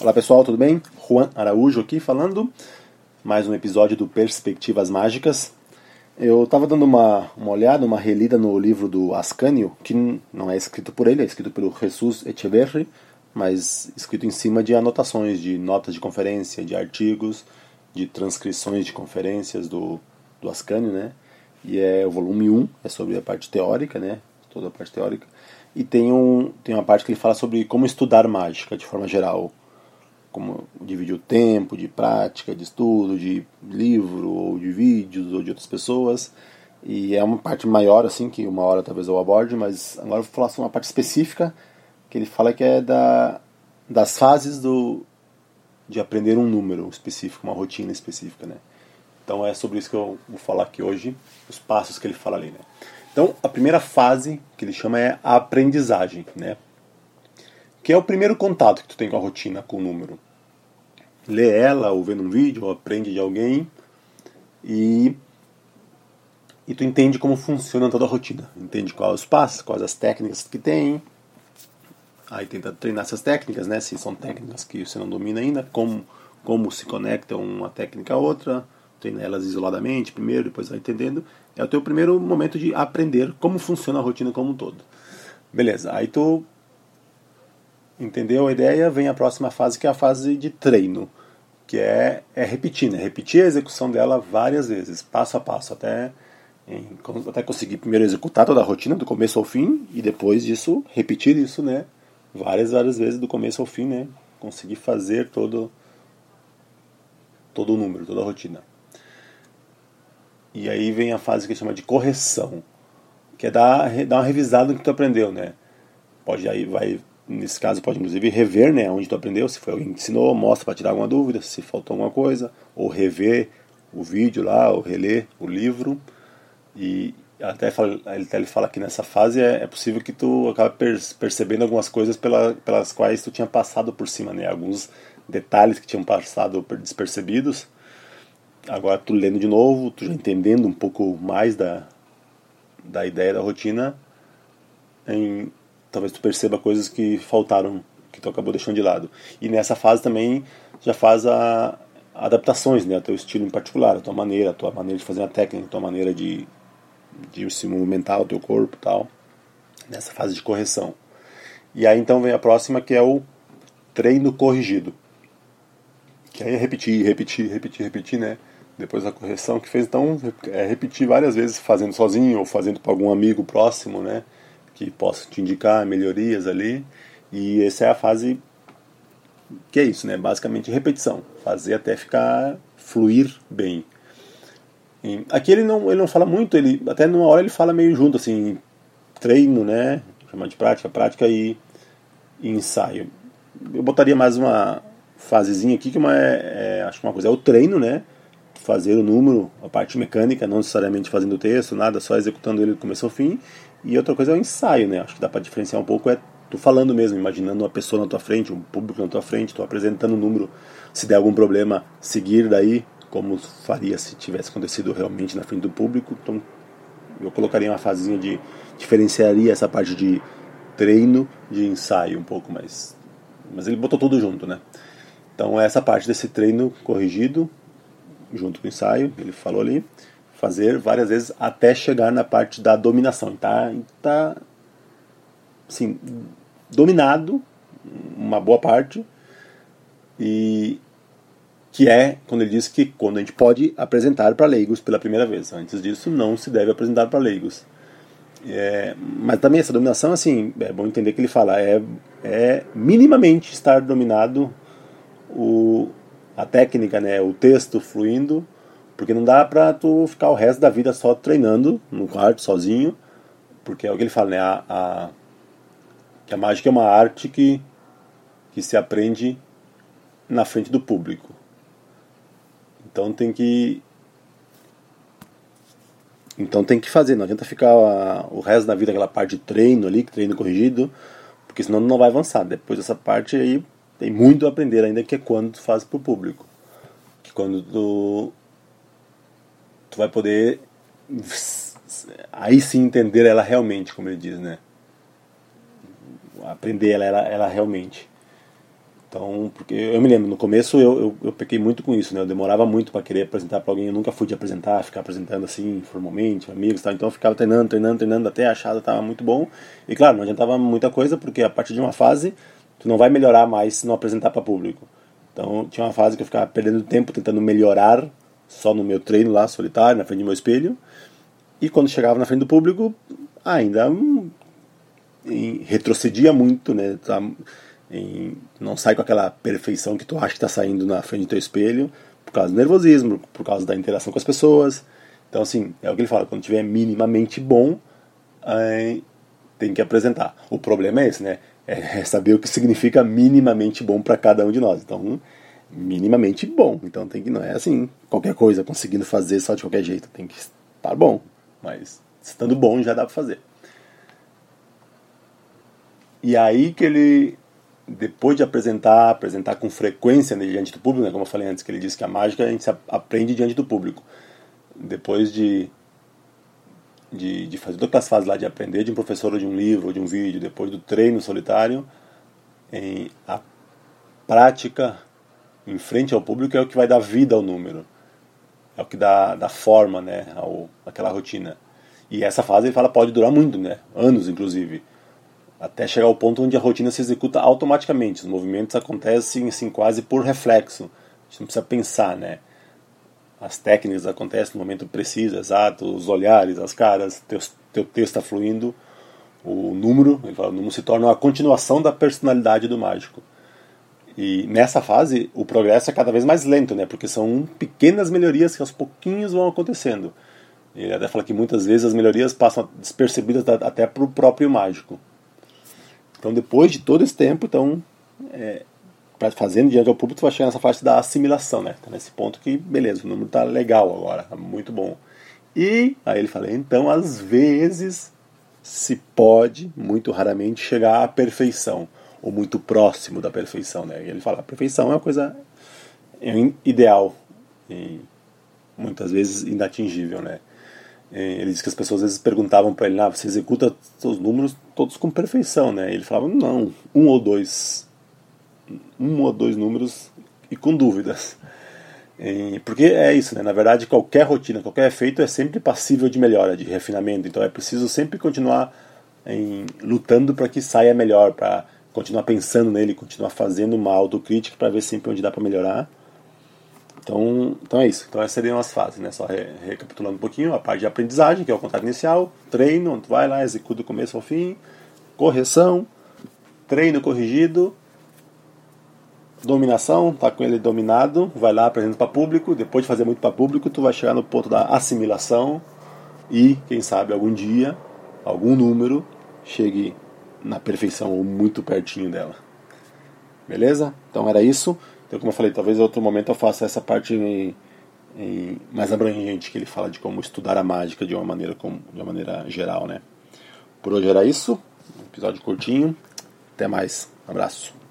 Olá pessoal, tudo bem? Juan Araújo aqui falando. Mais um episódio do Perspectivas Mágicas. Eu estava dando uma, uma olhada, uma relida no livro do Ascânio, que não é escrito por ele, é escrito pelo Jesus Echeverri, mas escrito em cima de anotações, de notas de conferência, de artigos, de transcrições de conferências do, do Ascânio, né? E é o volume 1, é sobre a parte teórica, né? Toda a parte teórica. E tem, um, tem uma parte que ele fala sobre como estudar mágica de forma geral. Como dividir o tempo de prática, de estudo, de livro, ou de vídeos, ou de outras pessoas. E é uma parte maior, assim, que uma hora talvez eu aborde, mas agora eu vou falar sobre uma parte específica, que ele fala que é da, das fases do, de aprender um número específico, uma rotina específica, né? Então é sobre isso que eu vou falar aqui hoje, os passos que ele fala ali, né? Então, a primeira fase que ele chama é a aprendizagem, né? Que é o primeiro contato que tu tem com a rotina, com o número. Lê ela, ou vendo um vídeo, ou aprende de alguém e e tu entende como funciona toda a rotina. Entende quais os passos, quais as técnicas que tem. Aí tenta treinar essas técnicas, né? Se são técnicas que você não domina ainda, como como se conecta uma técnica a outra, treina elas isoladamente primeiro, depois vai entendendo é o teu primeiro momento de aprender como funciona a rotina como um todo. Beleza, aí tu entendeu a ideia, vem a próxima fase que é a fase de treino, que é, é repetir, né? Repetir a execução dela várias vezes, passo a passo, até, em, até conseguir primeiro executar toda a rotina do começo ao fim e depois disso repetir isso, né? Várias, várias vezes do começo ao fim, né? Conseguir fazer todo todo o número, toda a rotina. E aí vem a fase que chama de correção, que é dar, dar uma revisada no que tu aprendeu, né? Pode aí vai nesse caso pode inclusive rever, né, onde tu aprendeu, se foi alguém que ensinou, mostra para tirar alguma dúvida, se faltou alguma coisa, ou rever o vídeo lá, ou reler o livro. E até, fala, até ele fala que nessa fase é, é possível que tu acabe percebendo algumas coisas pela, pelas quais tu tinha passado por cima, né? Alguns detalhes que tinham passado despercebidos agora tu lendo de novo, tu já entendendo um pouco mais da, da ideia da rotina, em, talvez tu perceba coisas que faltaram, que tu acabou deixando de lado. E nessa fase também já faz a, adaptações, né, ao teu estilo em particular, a tua maneira, a tua maneira de fazer uma técnica, a tua maneira de, de se movimentar o teu corpo tal, nessa fase de correção. E aí então vem a próxima que é o treino corrigido. Que aí é repetir, repetir, repetir, repetir, né? depois da correção que fez. Então, é repetir várias vezes, fazendo sozinho ou fazendo para algum amigo próximo, né? Que possa te indicar melhorias ali. E essa é a fase que é isso, né? Basicamente repetição, fazer até ficar fluir bem. E aqui ele não, ele não fala muito, ele até numa hora ele fala meio junto assim, treino, né? Chamar de prática, prática e, e ensaio. Eu botaria mais uma fasezinha aqui que uma é, é, acho que uma coisa é o treino, né? fazer o número, a parte mecânica, não necessariamente fazendo o texto, nada, só executando ele do começo ao fim. E outra coisa é o ensaio, né? Acho que dá para diferenciar um pouco é tu falando mesmo, imaginando uma pessoa na tua frente, um público na tua frente, tu apresentando o número, se der algum problema, seguir daí, como faria se tivesse acontecido realmente na frente do público. Então, eu colocaria uma fasezinha de diferenciaria essa parte de treino de ensaio um pouco mais. Mas ele botou tudo junto, né? Então, essa parte desse treino corrigido, junto com o ensaio, ele falou ali, fazer várias vezes até chegar na parte da dominação. Tá, tá assim, dominado uma boa parte e que é quando ele diz que quando a gente pode apresentar para leigos pela primeira vez. Antes disso, não se deve apresentar para leigos. É, mas também essa dominação, assim, é bom entender que ele fala, é, é minimamente estar dominado o, a técnica, né, o texto fluindo, porque não dá pra tu ficar o resto da vida só treinando no quarto sozinho, porque é o que ele fala, né, a, a, que a mágica é uma arte que, que se aprende na frente do público. Então tem que então tem que fazer, não adianta ficar a, o resto da vida aquela parte de treino ali, treino corrigido, porque senão não vai avançar. Depois dessa parte aí tem muito a aprender ainda que é quando tu faz para o público. Que quando tu, tu vai poder aí sim entender ela realmente, como ele diz, né? Aprender ela, ela, ela realmente. Então, porque eu me lembro, no começo eu, eu, eu pequei muito com isso, né? Eu demorava muito para querer apresentar para alguém, eu nunca fui de apresentar, ficar apresentando assim, formalmente, amigos e tal. Então eu ficava treinando, treinando, treinando até achar que estava muito bom. E claro, não adiantava muita coisa, porque a partir de uma fase, tu não vai melhorar mais se não apresentar para público. Então tinha uma fase que eu ficava perdendo tempo tentando melhorar só no meu treino lá, solitário, na frente do meu espelho. E quando chegava na frente do público, ainda hum, retrocedia muito, né? Tá, em, não sai com aquela perfeição que tu acha que está saindo na frente do teu espelho, por causa do nervosismo, por causa da interação com as pessoas. Então, assim, é o que ele fala, quando tiver minimamente bom, tem que apresentar. O problema é esse, né? É saber o que significa minimamente bom para cada um de nós. Então, minimamente bom. Então, tem que não é assim, qualquer coisa conseguindo fazer só de qualquer jeito. Tem que estar bom, mas estando bom já dá para fazer. E aí que ele depois de apresentar, apresentar com frequência diante do público, né, como eu falei antes, que ele disse que a mágica a gente aprende diante do público. Depois de, de, de fazer todas as fases lá, de aprender de um professor ou de um livro ou de um vídeo, depois do treino solitário, em, a prática em frente ao público é o que vai dar vida ao número. É o que dá, dá forma né, ao, àquela rotina. E essa fase ele fala pode durar muito, né? anos inclusive até chegar ao ponto onde a rotina se executa automaticamente. Os movimentos acontecem assim, quase por reflexo. A gente não precisa pensar, né? As técnicas acontecem no momento preciso, exato, os olhares, as caras, teu, teu texto está fluindo. O número, ele fala, o número se torna uma continuação da personalidade do mágico. E nessa fase, o progresso é cada vez mais lento, né? Porque são pequenas melhorias que aos pouquinhos vão acontecendo. Ele até fala que muitas vezes as melhorias passam despercebidas até para o próprio mágico. Então, depois de todo esse tempo, então, é, fazendo diante ao público, tu vai chegar nessa fase da assimilação, né? Tá nesse ponto que, beleza, o número tá legal agora, tá muito bom. E aí ele fala, então, às vezes se pode, muito raramente, chegar à perfeição, ou muito próximo da perfeição, né? E ele fala, a perfeição é uma coisa é ideal e muitas vezes inatingível, né? Ele diz que as pessoas às vezes perguntavam para ele, ah, você executa seus números todos com perfeição, né? Ele falava, não, um ou dois, um ou dois números e com dúvidas. E, porque é isso, né? Na verdade, qualquer rotina, qualquer efeito é sempre passível de melhora, de refinamento. Então é preciso sempre continuar em, lutando para que saia melhor, para continuar pensando nele, continuar fazendo uma autocrítica para ver sempre onde dá para melhorar. Então, então é isso. Então essas seriam as fases, né? Só re recapitulando um pouquinho, a parte de aprendizagem, que é o contato inicial, treino, tu vai lá, executa do começo ao fim, correção, treino corrigido, dominação, tá com ele dominado, vai lá, apresenta para público, depois de fazer muito para público, tu vai chegar no ponto da assimilação e, quem sabe, algum dia, algum número chegue na perfeição ou muito pertinho dela. Beleza? Então era isso. Então, como eu falei, talvez em outro momento eu faça essa parte em, em, mais abrangente que ele fala de como estudar a mágica de uma maneira, como, de uma maneira geral, né? Por hoje era isso. Um episódio curtinho. Até mais. Um abraço.